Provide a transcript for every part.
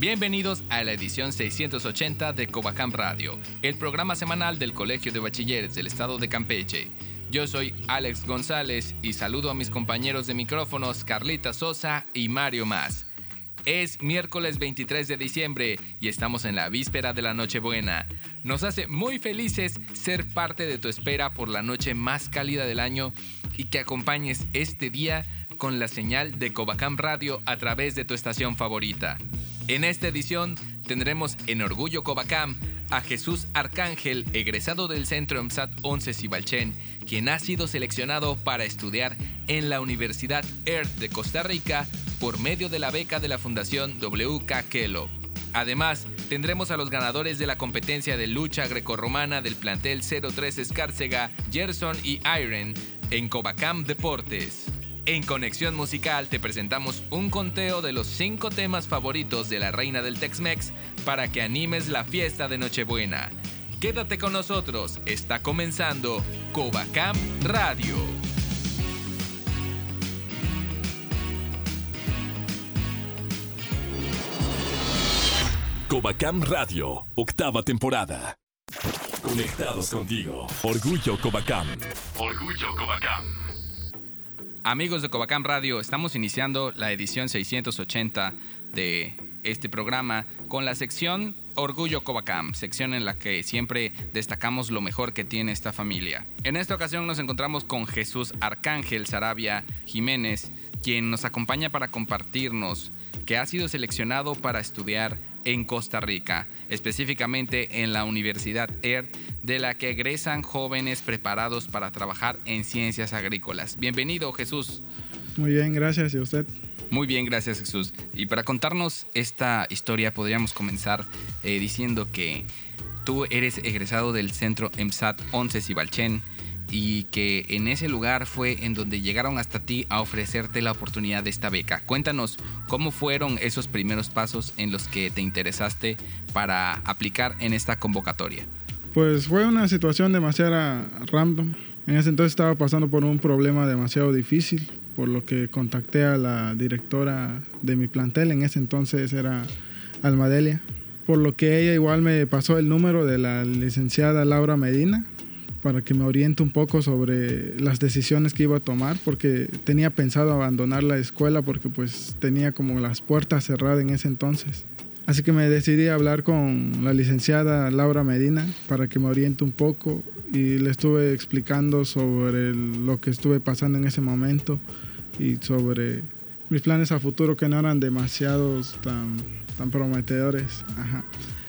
Bienvenidos a la edición 680 de Covacam Radio, el programa semanal del Colegio de Bachilleres del Estado de Campeche. Yo soy Alex González y saludo a mis compañeros de micrófonos Carlita Sosa y Mario Más. Es miércoles 23 de diciembre y estamos en la víspera de la Nochebuena. Nos hace muy felices ser parte de tu espera por la noche más cálida del año y que acompañes este día con la señal de Covacam Radio a través de tu estación favorita. En esta edición tendremos en Orgullo Covacam a Jesús Arcángel, egresado del Centro EMSAT 11 Cibalchen, quien ha sido seleccionado para estudiar en la Universidad EARTH de Costa Rica por medio de la beca de la Fundación WK Kelo. Además, tendremos a los ganadores de la competencia de lucha grecorromana del plantel 03 Escárcega, Gerson y Iron en Covacam Deportes. En Conexión Musical te presentamos un conteo de los 5 temas favoritos de la reina del Tex-Mex para que animes la fiesta de Nochebuena. Quédate con nosotros, está comenzando Covacam Radio. Covacam Radio, octava temporada. Conectados contigo. Orgullo Covacam. Orgullo Covacam. Amigos de Covacam Radio, estamos iniciando la edición 680 de este programa con la sección Orgullo Covacam, sección en la que siempre destacamos lo mejor que tiene esta familia. En esta ocasión nos encontramos con Jesús Arcángel Sarabia Jiménez, quien nos acompaña para compartirnos que ha sido seleccionado para estudiar en Costa Rica, específicamente en la Universidad ERT, de la que egresan jóvenes preparados para trabajar en ciencias agrícolas. Bienvenido, Jesús. Muy bien, gracias. ¿Y usted? Muy bien, gracias, Jesús. Y para contarnos esta historia, podríamos comenzar eh, diciendo que tú eres egresado del centro EMSAT 11 Cibalchen y que en ese lugar fue en donde llegaron hasta ti a ofrecerte la oportunidad de esta beca. Cuéntanos cómo fueron esos primeros pasos en los que te interesaste para aplicar en esta convocatoria. Pues fue una situación demasiado random. En ese entonces estaba pasando por un problema demasiado difícil, por lo que contacté a la directora de mi plantel, en ese entonces era Almadelia, por lo que ella igual me pasó el número de la licenciada Laura Medina, para que me oriente un poco sobre las decisiones que iba a tomar, porque tenía pensado abandonar la escuela porque pues tenía como las puertas cerradas en ese entonces. Así que me decidí a hablar con la licenciada Laura Medina para que me oriente un poco y le estuve explicando sobre lo que estuve pasando en ese momento y sobre mis planes a futuro que no eran demasiados tan, prometedores.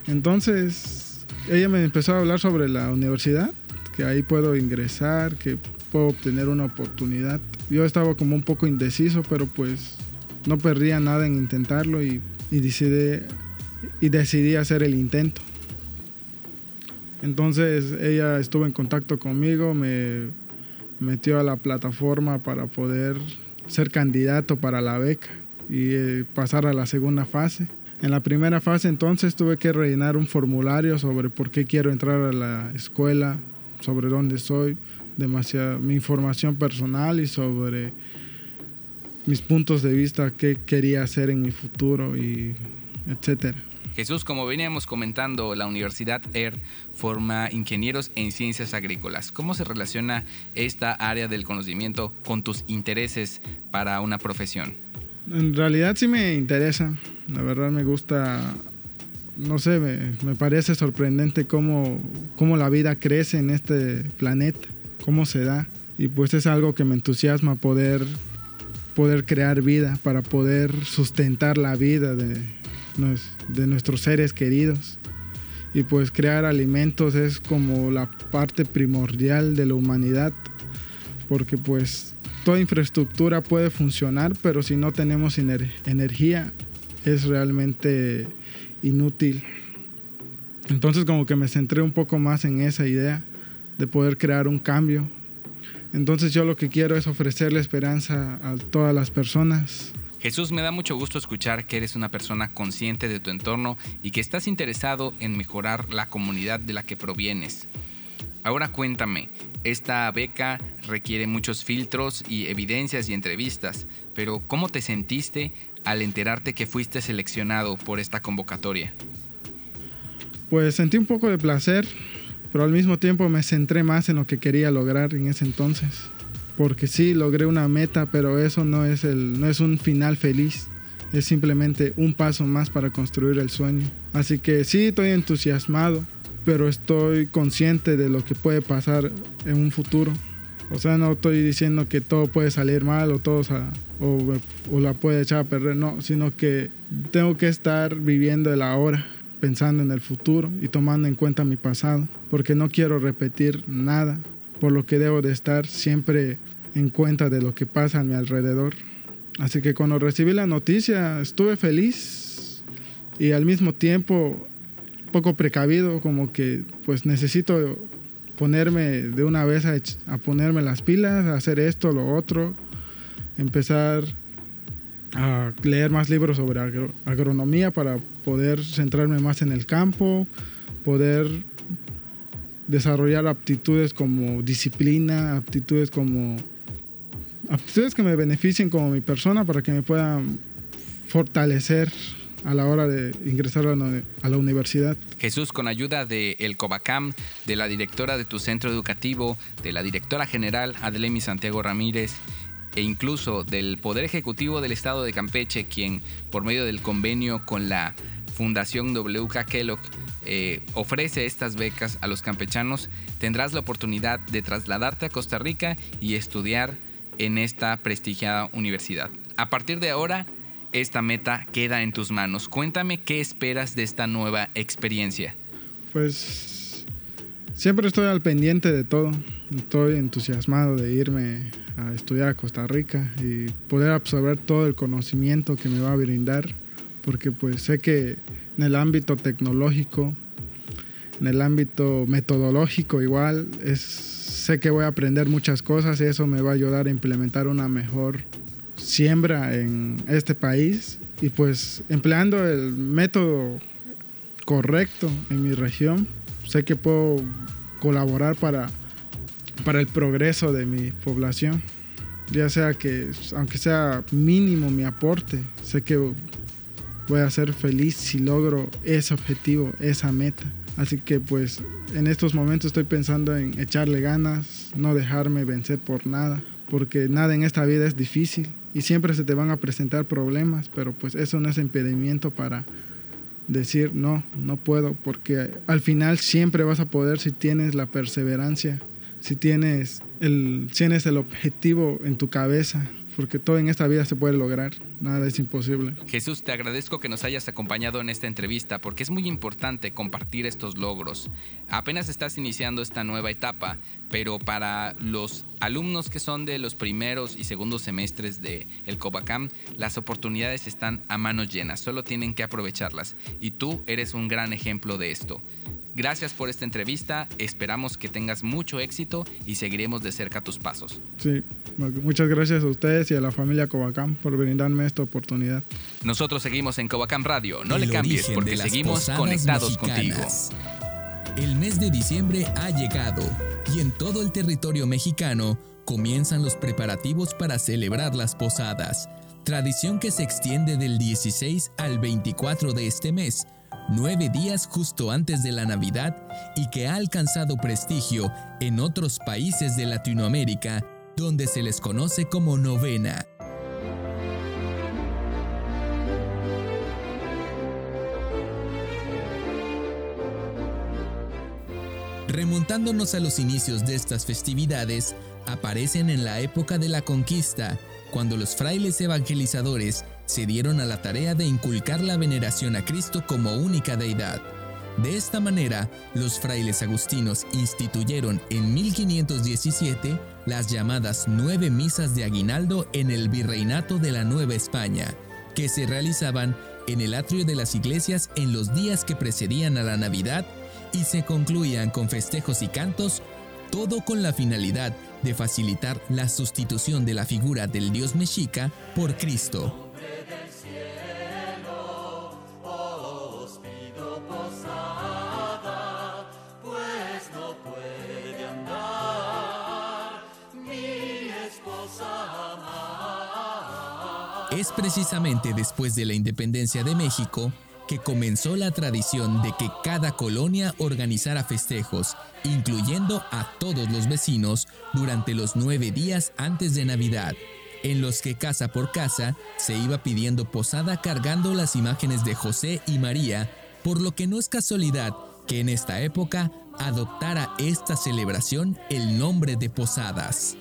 Entonces ella me empezó a hablar sobre la universidad que ahí puedo ingresar, que puedo obtener una oportunidad. Yo estaba como un poco indeciso, pero pues no perdía nada en intentarlo y, y decidí, y decidí hacer el intento. Entonces ella estuvo en contacto conmigo, me metió a la plataforma para poder ser candidato para la beca y eh, pasar a la segunda fase. En la primera fase entonces tuve que rellenar un formulario sobre por qué quiero entrar a la escuela, sobre dónde soy, demasiada, mi información personal y sobre mis puntos de vista, qué quería hacer en mi futuro y etcétera. Jesús, como veníamos comentando, la Universidad ERT forma ingenieros en ciencias agrícolas. ¿Cómo se relaciona esta área del conocimiento con tus intereses para una profesión? En realidad sí me interesa, la verdad me gusta no sé, me, me, parece sorprendente cómo, cómo la vida crece en este planeta, cómo se da. Y pues es algo que me entusiasma poder, poder crear vida, para poder sustentar la vida de, de nuestros seres queridos. Y pues crear alimentos es como la parte primordial de la humanidad, porque pues toda infraestructura puede funcionar, pero si no tenemos energía es realmente inútil. Entonces como que me centré un poco más en esa idea de poder crear un cambio. Entonces yo lo que quiero es ofrecerle esperanza a todas las personas. Jesús, me da mucho gusto escuchar que eres una persona consciente de tu entorno y que estás interesado en mejorar la comunidad de la que provienes. Ahora cuéntame, esta beca requiere muchos filtros y evidencias y entrevistas, pero ¿cómo te sentiste al enterarte que fuiste seleccionado por esta convocatoria? Pues sentí un poco de placer, pero al mismo tiempo me centré más en lo que quería lograr en ese entonces. Porque sí, logré una meta, pero eso no es, el, no es un final feliz. Es simplemente un paso más para construir el sueño. Así que sí, estoy entusiasmado, pero estoy consciente de lo que puede pasar en un futuro. O sea, no estoy diciendo que todo puede salir mal o todo o, o la puede echar a perder, no, sino que tengo que estar viviendo el ahora, pensando en el futuro y tomando en cuenta mi pasado, porque no quiero repetir nada, por lo que debo de estar siempre en cuenta de lo que pasa a mi alrededor. Así que cuando recibí la noticia estuve feliz y al mismo tiempo poco precavido, como que pues necesito ponerme de una vez a, ponerme las pilas, a hacer esto, lo otro, empezar a leer más libros sobre agronomía para poder centrarme más en el campo, poder desarrollar aptitudes como disciplina, aptitudes como aptitudes que me beneficien como mi persona para que me puedan fortalecer a la hora de ingresar a la, universidad. Jesús, con ayuda de el Cobacam, de la directora de tu centro educativo, de la directora general Adelemi Santiago Ramírez, e incluso del Poder Ejecutivo del Estado de Campeche, quien por medio del convenio con la Fundación WK Kellogg eh, ofrece estas becas a los campechanos, tendrás la oportunidad de trasladarte a Costa Rica y estudiar en esta prestigiada universidad. A partir de ahora, esta meta queda en tus manos. Cuéntame qué esperas de esta nueva experiencia. Pues siempre estoy al pendiente de todo. Estoy entusiasmado de irme a estudiar a Costa Rica y poder absorber todo el conocimiento que me va a brindar, porque pues sé que en el ámbito tecnológico, en el ámbito metodológico igual, es, sé que voy a aprender muchas cosas y eso me va a ayudar a implementar una mejor siembra en este país y pues empleando el método correcto en mi región, sé que puedo colaborar para, para el progreso de mi población. Ya sea que, aunque sea mínimo mi aporte, sé que voy a ser feliz si logro ese objetivo, esa meta. Así que pues en estos momentos estoy pensando en echarle ganas, no dejarme vencer por nada, porque nada en esta vida es difícil y siempre se te van a presentar problemas, pero pues eso no es impedimento para decir no, no puedo, porque al final siempre vas a poder si tienes la perseverancia, si tienes el, tienes el objetivo en tu cabeza, porque todo en esta vida se puede lograr, nada es imposible. Jesús, te agradezco que nos hayas acompañado en esta entrevista porque es muy importante compartir estos logros. Apenas estás iniciando esta nueva etapa, pero para los alumnos que son de los primeros y segundos semestres de el Cobacam, las oportunidades están a manos llenas, solo tienen que aprovecharlas y tú eres un gran ejemplo de esto. Gracias por esta entrevista, esperamos que tengas mucho éxito y seguiremos de cerca tus pasos. Sí, muchas gracias a ustedes y a la familia Covacam por brindarme esta oportunidad. Nosotros seguimos en Covacam Radio, no le cambies porque seguimos conectados contigo. El mes de diciembre ha llegado y en todo el territorio mexicano comienzan los preparativos para celebrar las posadas, tradición que se extiende del 16 al 24 de este mes nueve días justo antes de la Navidad y que ha alcanzado prestigio en otros países de Latinoamérica, donde se les conoce como novena. Remontándonos a los inicios de estas festividades, aparecen en la época de la conquista, cuando los frailes evangelizadores se dieron a la tarea de inculcar la veneración a Cristo como única deidad. De esta manera, los frailes agustinos instituyeron en 1517 las llamadas nueve misas de aguinaldo en el virreinato de la Nueva España, que se realizaban en el atrio de las iglesias en los días que precedían a la Navidad y se concluían con festejos y cantos, todo con la finalidad de facilitar la sustitución de la figura del dios mexica por Cristo. Es precisamente después de la independencia de México que comenzó la tradición de que cada colonia organizara festejos, incluyendo a todos los vecinos, durante los nueve días antes de Navidad, en los que casa por casa se iba pidiendo posada cargando las imágenes de José y María, por lo que no es casualidad que en esta época adoptara esta celebración el nombre de posadas.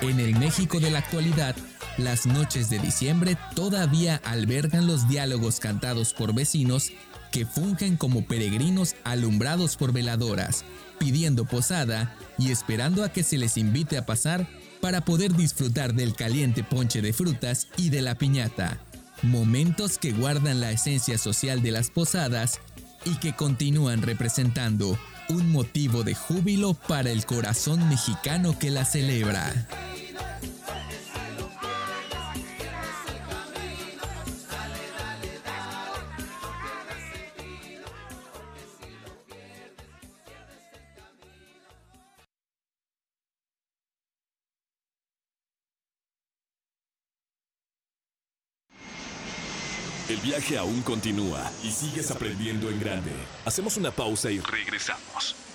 En el México de la actualidad, las noches de diciembre todavía albergan los diálogos cantados por vecinos que fungen como peregrinos alumbrados por veladoras, pidiendo posada y esperando a que se les invite a pasar para poder disfrutar del caliente ponche de frutas y de la piñata. Momentos que guardan la esencia social de las posadas y que continúan representando un motivo de júbilo para el corazón mexicano que la celebra. Viaje aún continúa y sigues aprendiendo en grande. Hacemos una pausa y regresamos.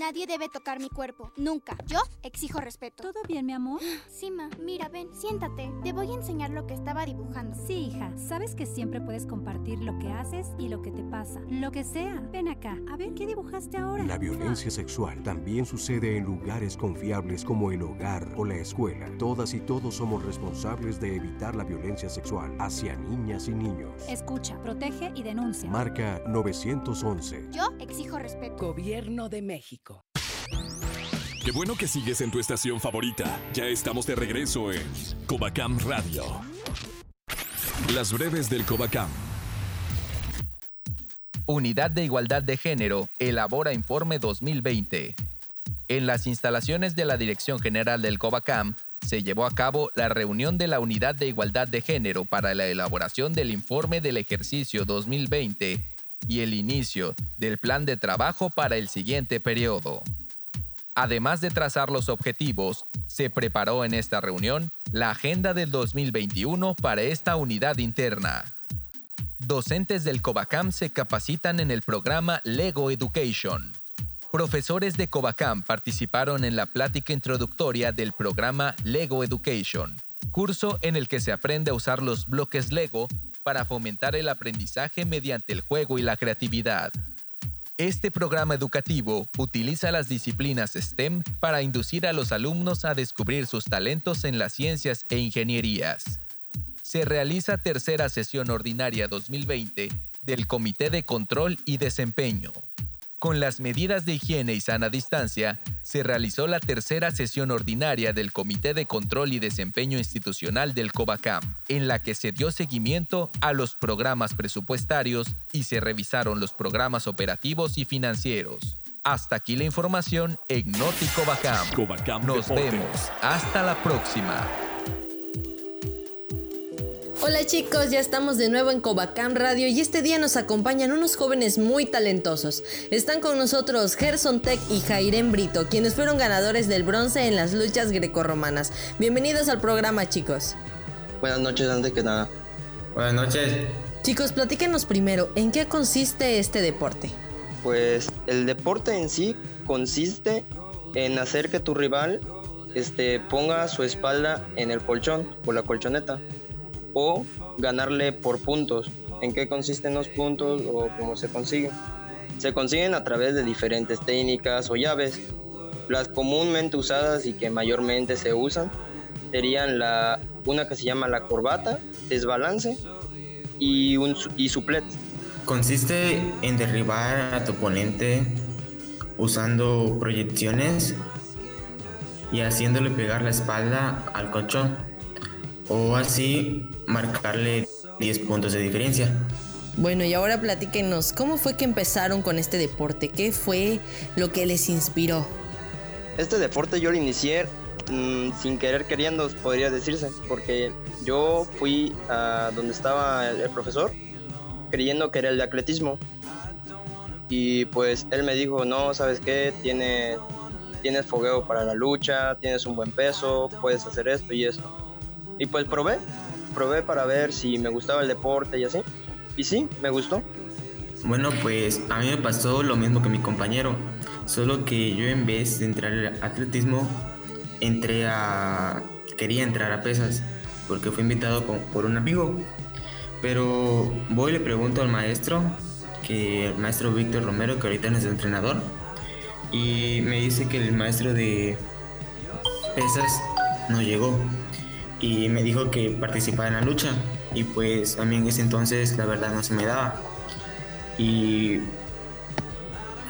Nadie debe tocar mi cuerpo, nunca. Yo exijo respeto. ¿Todo bien, mi amor? Sima, mira, ven, siéntate. Te voy a enseñar lo que estaba dibujando. Sí, hija. Sabes que siempre puedes compartir lo que haces y lo que te pasa. Lo que sea. Ven acá. A ver qué dibujaste ahora. La violencia sexual también sucede en lugares confiables como el hogar o la escuela. Todas y todos somos responsables de evitar la violencia sexual hacia niñas y niños. Escucha, protege y denuncia. Marca 911. Yo exijo respeto. Gobierno de México. Qué bueno que sigues en tu estación favorita. Ya estamos de regreso en Covacam Radio. Las breves del Covacam. Unidad de Igualdad de Género elabora informe 2020. En las instalaciones de la Dirección General del Covacam se llevó a cabo la reunión de la Unidad de Igualdad de Género para la elaboración del informe del ejercicio 2020 y el inicio del plan de trabajo para el siguiente periodo. Además de trazar los objetivos, se preparó en esta reunión la agenda del 2021 para esta unidad interna. Docentes del Covacam se capacitan en el programa Lego Education. Profesores de Covacam participaron en la plática introductoria del programa Lego Education, curso en el que se aprende a usar los bloques Lego para fomentar el aprendizaje mediante el juego y la creatividad. Este programa educativo utiliza las disciplinas STEM para inducir a los alumnos a descubrir sus talentos en las ciencias e ingenierías. Se realiza tercera sesión ordinaria 2020 del Comité de Control y Desempeño. Con las medidas de higiene y sana distancia, se realizó la tercera sesión ordinaria del Comité de Control y Desempeño Institucional del COBACAM, en la que se dio seguimiento a los programas presupuestarios y se revisaron los programas operativos y financieros. Hasta aquí la información en Noti Cobacam. Nos vemos. Hasta la próxima. Hola chicos, ya estamos de nuevo en Cobacam Radio y este día nos acompañan unos jóvenes muy talentosos. Están con nosotros Gerson Tech y Jairén Brito, quienes fueron ganadores del bronce en las luchas grecorromanas. Bienvenidos al programa chicos. Buenas noches, antes que nada. Buenas noches. Chicos, platíquenos primero, ¿en qué consiste este deporte? Pues el deporte en sí consiste en hacer que tu rival este, ponga su espalda en el colchón o la colchoneta o ganarle por puntos. ¿En qué consisten los puntos o cómo se consiguen? Se consiguen a través de diferentes técnicas o llaves. Las comúnmente usadas y que mayormente se usan serían la, una que se llama la corbata, desbalance y, un, y suplet. Consiste en derribar a tu oponente usando proyecciones y haciéndole pegar la espalda al colchón o así marcarle 10 puntos de diferencia. Bueno, y ahora platíquenos, ¿cómo fue que empezaron con este deporte? ¿Qué fue lo que les inspiró? Este deporte yo lo inicié mm, sin querer queriendo, podría decirse, porque yo fui a donde estaba el, el profesor creyendo que era el de atletismo. Y pues él me dijo, no, ¿sabes qué? Tiene, tienes fogueo para la lucha, tienes un buen peso, puedes hacer esto y esto. Y pues probé, probé para ver si me gustaba el deporte y así. Y sí, me gustó. Bueno, pues a mí me pasó lo mismo que mi compañero, solo que yo en vez de entrar al atletismo, entré a... quería entrar a pesas, porque fui invitado por un amigo. Pero voy y le pregunto al maestro, que el maestro Víctor Romero, que ahorita es el entrenador, y me dice que el maestro de pesas no llegó y me dijo que participaba en la lucha. Y pues a mí en ese entonces la verdad no se me daba. Y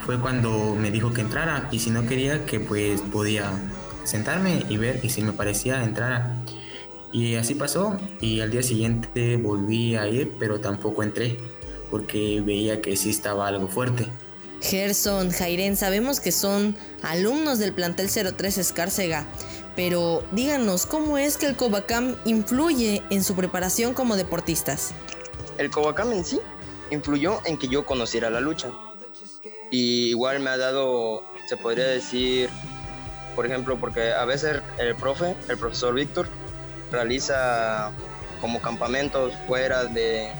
fue cuando me dijo que entrara. Y si no quería que pues podía sentarme y ver y si me parecía entrara. Y así pasó. Y al día siguiente volví a ir pero tampoco entré porque veía que sí estaba algo fuerte. Gerson, Jairen, sabemos que son alumnos del plantel 03 Escárcega, pero díganos, ¿cómo es que el Covacam influye en su preparación como deportistas? El Covacam en sí influyó en que yo conociera la lucha. Y igual me ha dado, se podría decir, por ejemplo, porque a veces el profe, el profesor Víctor, realiza como campamentos fuera de,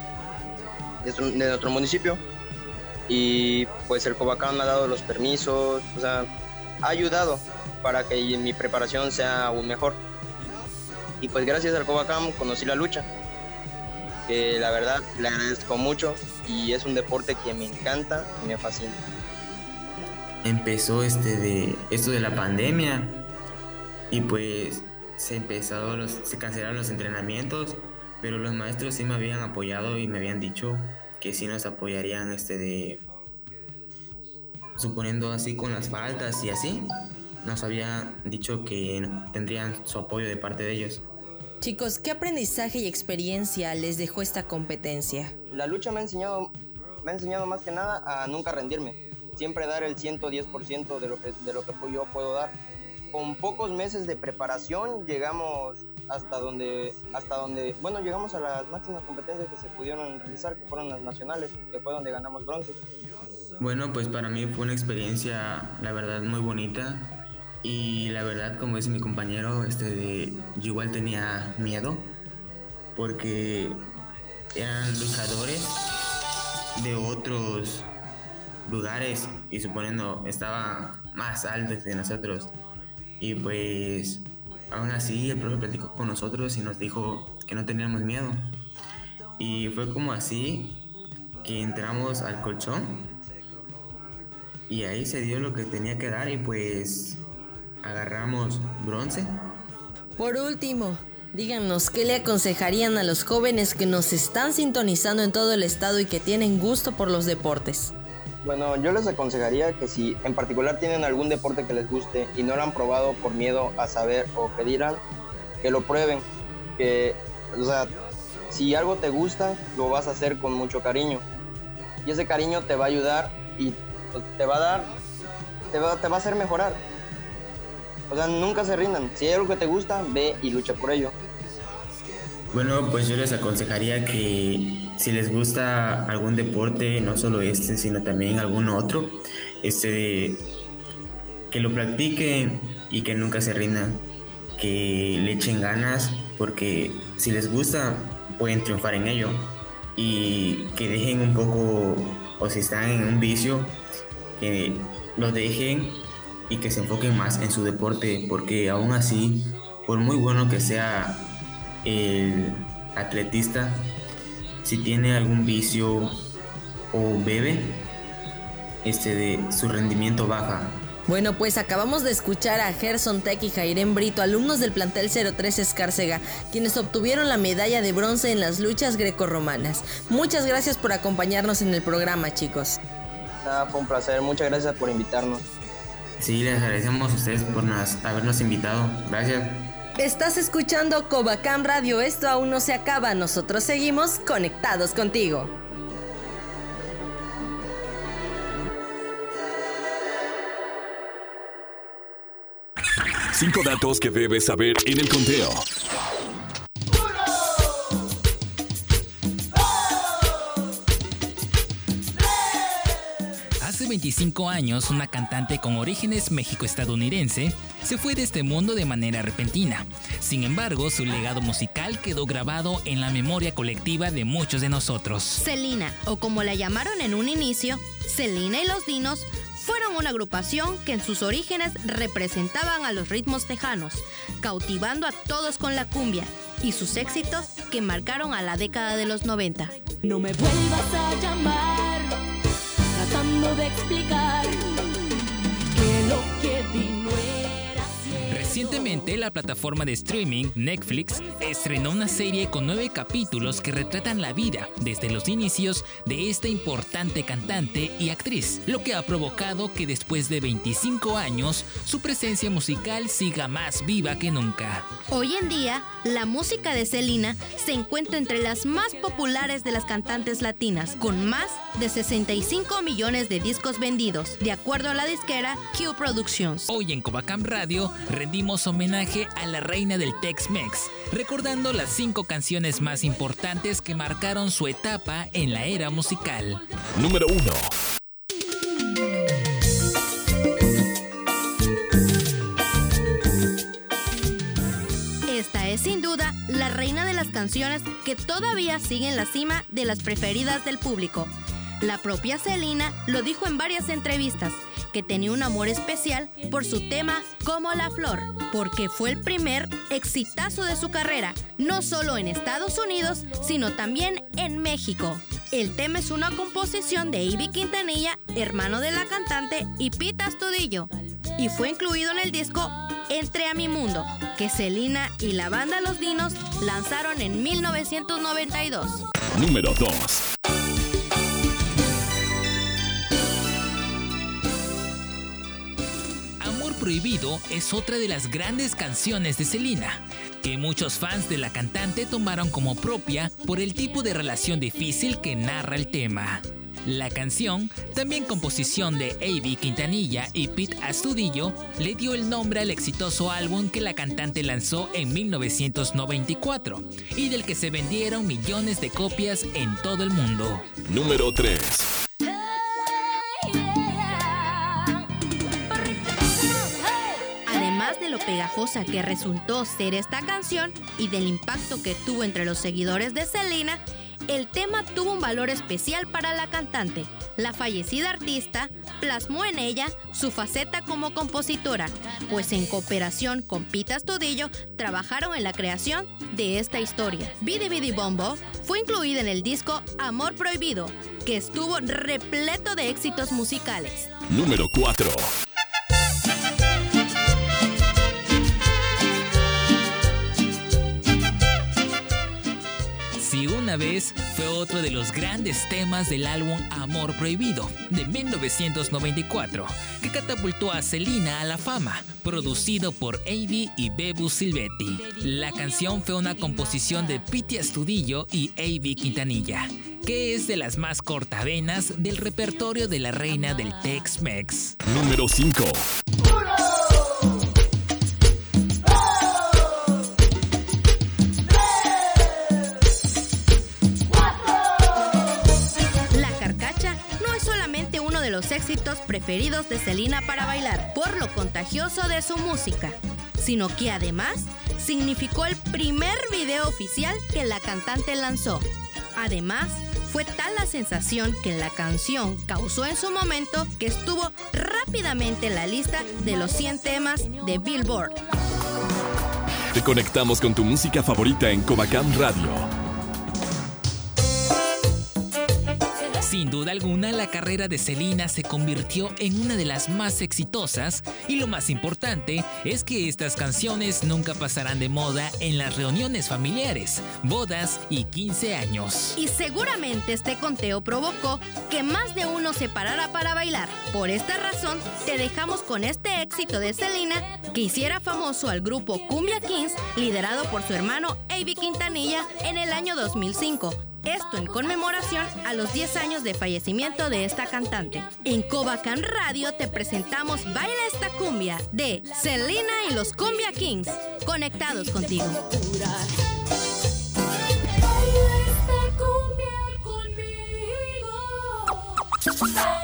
de, nuestro municipio. Y pues el Covacam me ha dado los permisos, o sea, ha ayudado para que mi preparación sea aún mejor. Y pues gracias al Covacam conocí la lucha, que la verdad le agradezco mucho y es un deporte que me encanta y me fascina. Empezó este de esto de la pandemia y pues se empezó los, se cancelaron los entrenamientos, pero los maestros sí me habían apoyado y me habían dicho que sí nos apoyarían este de suponiendo así con las faltas y así nos había dicho que tendrían su apoyo de parte de ellos. Chicos, ¿qué aprendizaje y experiencia les dejó esta competencia? La lucha me ha enseñado, me ha enseñado más que nada a nunca rendirme, siempre dar el 110% de lo que, de lo que yo puedo dar. Con pocos meses de preparación llegamos hasta donde, hasta donde, bueno, llegamos a las máximas competencias que se pudieron realizar, que fueron las nacionales, que fue donde ganamos bronce. Bueno, pues para mí fue una experiencia, la verdad, muy bonita y la verdad, como dice mi compañero, este yo igual tenía miedo porque eran luchadores de otros lugares y suponiendo estaba más alto que nosotros. Y pues aún así el profe platicó con nosotros y nos dijo que no teníamos miedo. Y fue como así que entramos al colchón y ahí se dio lo que tenía que dar y pues agarramos bronce. Por último, díganos qué le aconsejarían a los jóvenes que nos están sintonizando en todo el estado y que tienen gusto por los deportes. Bueno, yo les aconsejaría que si en particular tienen algún deporte que les guste y no lo han probado por miedo a saber o que dirán, que lo prueben. Que, o sea, si algo te gusta, lo vas a hacer con mucho cariño. Y ese cariño te va a ayudar y te va a dar, te va, te va a hacer mejorar. O sea, nunca se rindan. Si hay algo que te gusta, ve y lucha por ello. Bueno, pues yo les aconsejaría que si les gusta algún deporte, no solo este, sino también algún otro, este, que lo practiquen y que nunca se rindan, que le echen ganas, porque si les gusta, pueden triunfar en ello. Y que dejen un poco, o si están en un vicio, que lo dejen y que se enfoquen más en su deporte, porque aún así, por muy bueno que sea el atletista, si tiene algún vicio o bebe, este de su rendimiento baja. Bueno, pues acabamos de escuchar a Gerson Tech y Jairén Brito, alumnos del plantel 03 Escárcega, quienes obtuvieron la medalla de bronce en las luchas grecorromanas. Muchas gracias por acompañarnos en el programa, chicos. Nada, fue un placer. Muchas gracias por invitarnos. Sí, les agradecemos a ustedes por habernos invitado. Gracias. Estás escuchando Cobacam Radio, esto aún no se acaba, nosotros seguimos conectados contigo. Cinco datos que debes saber en el conteo. 25 años, una cantante con orígenes mexico-estadounidense se fue de este mundo de manera repentina. Sin embargo, su legado musical quedó grabado en la memoria colectiva de muchos de nosotros. Selena, o como la llamaron en un inicio, Selena y los Dinos, fueron una agrupación que en sus orígenes representaban a los ritmos tejanos, cautivando a todos con la cumbia y sus éxitos que marcaron a la década de los 90. No me vuelvas a llamar, tratando de explicar que lo que vino Recientemente, la plataforma de streaming Netflix estrenó una serie con nueve capítulos que retratan la vida desde los inicios de esta importante cantante y actriz, lo que ha provocado que después de 25 años su presencia musical siga más viva que nunca. Hoy en día, la música de Selena se encuentra entre las más populares de las cantantes latinas, con más de 65 millones de discos vendidos, de acuerdo a la disquera Q Productions. Hoy en Covacam Radio rendimos homenaje a la reina del Tex-Mex, recordando las cinco canciones más importantes que marcaron su etapa en la era musical. Número 1. Esta es sin duda la reina de las canciones que todavía siguen la cima de las preferidas del público. La propia Selena lo dijo en varias entrevistas que tenía un amor especial por su tema Como la Flor, porque fue el primer exitazo de su carrera, no solo en Estados Unidos, sino también en México. El tema es una composición de Ivy Quintanilla, hermano de la cantante, y Pita Astudillo, y fue incluido en el disco Entre a mi mundo, que Selena y la banda Los Dinos lanzaron en 1992. Número 2. Prohibido es otra de las grandes canciones de Selena, que muchos fans de la cantante tomaron como propia por el tipo de relación difícil que narra el tema. La canción, también composición de A.B. Quintanilla y Pete Astudillo, le dio el nombre al exitoso álbum que la cantante lanzó en 1994 y del que se vendieron millones de copias en todo el mundo. Número 3. De lo pegajosa que resultó ser esta canción y del impacto que tuvo entre los seguidores de Selena, el tema tuvo un valor especial para la cantante. La fallecida artista plasmó en ella su faceta como compositora, pues en cooperación con Pita Astudillo trabajaron en la creación de esta historia. Bidi Bidi Bombo fue incluida en el disco Amor Prohibido, que estuvo repleto de éxitos musicales. Número 4. Vez fue otro de los grandes temas del álbum Amor Prohibido de 1994, que catapultó a Selena a la fama, producido por Avi y Bebu Silvetti. La canción fue una composición de Piti Astudillo y Avi Quintanilla, que es de las más cortavenas del repertorio de la reina del Tex-Mex. Número 5. De Selena para bailar por lo contagioso de su música, sino que además significó el primer video oficial que la cantante lanzó. Además, fue tal la sensación que la canción causó en su momento que estuvo rápidamente en la lista de los 100 temas de Billboard. Te conectamos con tu música favorita en Covacam Radio Sin duda alguna, la carrera de Selena se convirtió en una de las más exitosas y lo más importante es que estas canciones nunca pasarán de moda en las reuniones familiares, bodas y 15 años. Y seguramente este conteo provocó que más de uno se parara para bailar. Por esta razón, te dejamos con este éxito de Selena que hiciera famoso al grupo Cumbia Kings, liderado por su hermano Avi Quintanilla en el año 2005. Esto en conmemoración a los 10 años de fallecimiento de esta cantante. En Cobacán Radio te presentamos Baila esta cumbia de Selena y los Cumbia Kings. Conectados contigo. Baila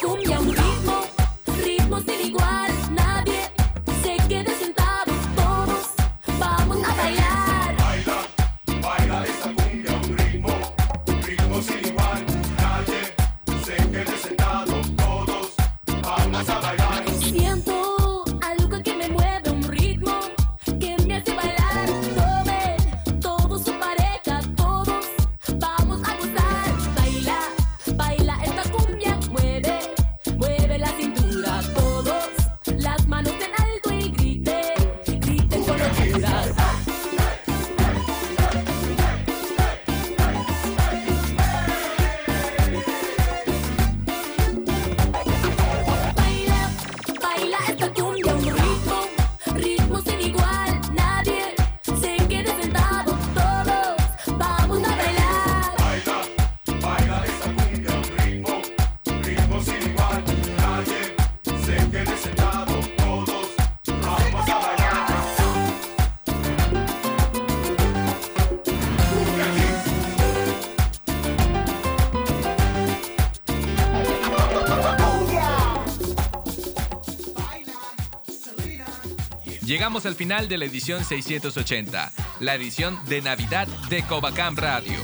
cumbia, un ritmo, ritmo sin igual, Llegamos al final de la edición 680, la edición de Navidad de Covacam Radio.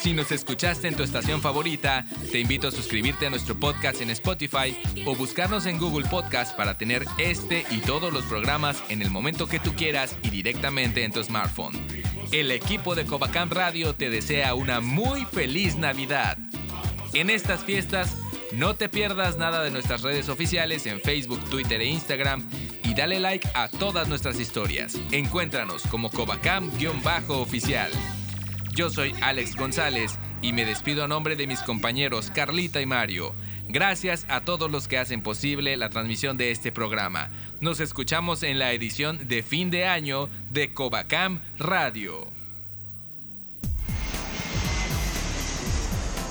Si nos escuchaste en tu estación favorita, te invito a suscribirte a nuestro podcast en Spotify o buscarnos en Google Podcast para tener este y todos los programas en el momento que tú quieras y directamente en tu smartphone. El equipo de Covacam Radio te desea una muy feliz Navidad. En estas fiestas, no te pierdas nada de nuestras redes oficiales en Facebook, Twitter e Instagram dale like a todas nuestras historias. Encuéntranos como Covacam-oficial. Yo soy Alex González y me despido a nombre de mis compañeros Carlita y Mario. Gracias a todos los que hacen posible la transmisión de este programa. Nos escuchamos en la edición de fin de año de Covacam Radio.